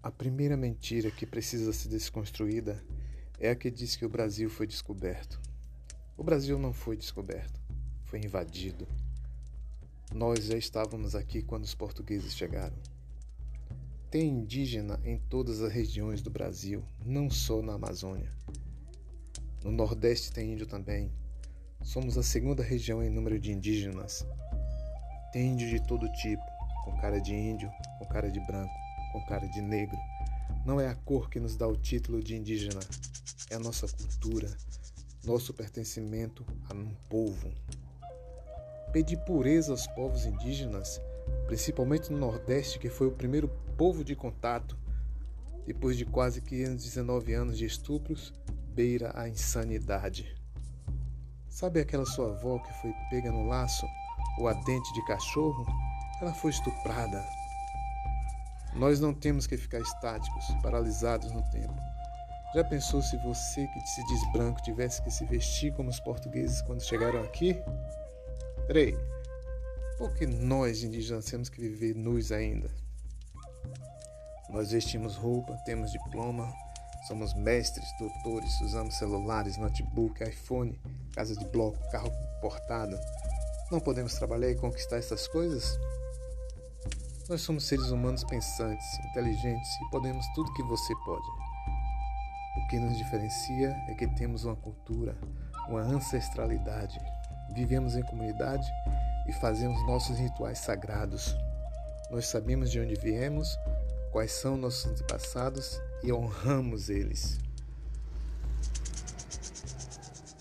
A primeira mentira que precisa ser desconstruída é a que diz que o Brasil foi descoberto. O Brasil não foi descoberto, foi invadido. Nós já estávamos aqui quando os portugueses chegaram. Tem indígena em todas as regiões do Brasil, não só na Amazônia. No Nordeste tem índio também. Somos a segunda região em número de indígenas. Tem índio de todo tipo, com cara de índio, com cara de branco, com cara de negro. Não é a cor que nos dá o título de indígena, é a nossa cultura, nosso pertencimento a um povo. Pedir pureza aos povos indígenas, principalmente no Nordeste, que foi o primeiro povo de contato, depois de quase 519 anos de estupros, beira a insanidade. Sabe aquela sua avó que foi pega no laço ou a dente de cachorro? Ela foi estuprada. Nós não temos que ficar estáticos, paralisados no tempo. Já pensou se você que se diz branco tivesse que se vestir como os portugueses quando chegaram aqui? Peraí, por que nós indígenas temos que viver nus ainda? Nós vestimos roupa, temos diploma, somos mestres, doutores, usamos celulares, notebook, iPhone, casa de bloco, carro portado. Não podemos trabalhar e conquistar essas coisas? Nós somos seres humanos pensantes, inteligentes e podemos tudo que você pode. O que nos diferencia é que temos uma cultura, uma ancestralidade. Vivemos em comunidade e fazemos nossos rituais sagrados. Nós sabemos de onde viemos, quais são nossos antepassados e honramos eles.